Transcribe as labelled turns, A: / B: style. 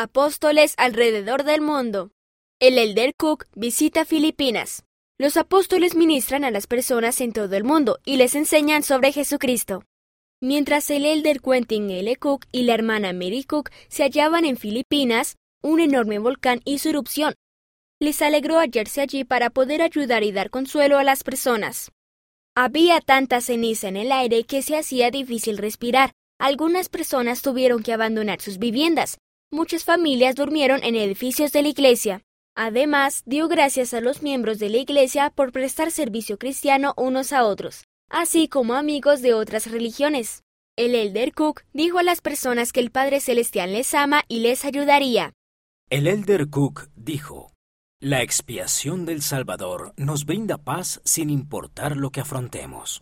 A: Apóstoles alrededor del mundo. El Elder Cook visita Filipinas. Los apóstoles ministran a las personas en todo el mundo y les enseñan sobre Jesucristo. Mientras el Elder Quentin L. Cook y la hermana Mary Cook se hallaban en Filipinas, un enorme volcán hizo erupción. Les alegró hallarse allí para poder ayudar y dar consuelo a las personas. Había tanta ceniza en el aire que se hacía difícil respirar. Algunas personas tuvieron que abandonar sus viviendas. Muchas familias durmieron en edificios de la iglesia. Además, dio gracias a los miembros de la iglesia por prestar servicio cristiano unos a otros, así como amigos de otras religiones. El Elder Cook dijo a las personas que el Padre Celestial les ama y les ayudaría.
B: El Elder Cook dijo, La expiación del Salvador nos brinda paz sin importar lo que afrontemos.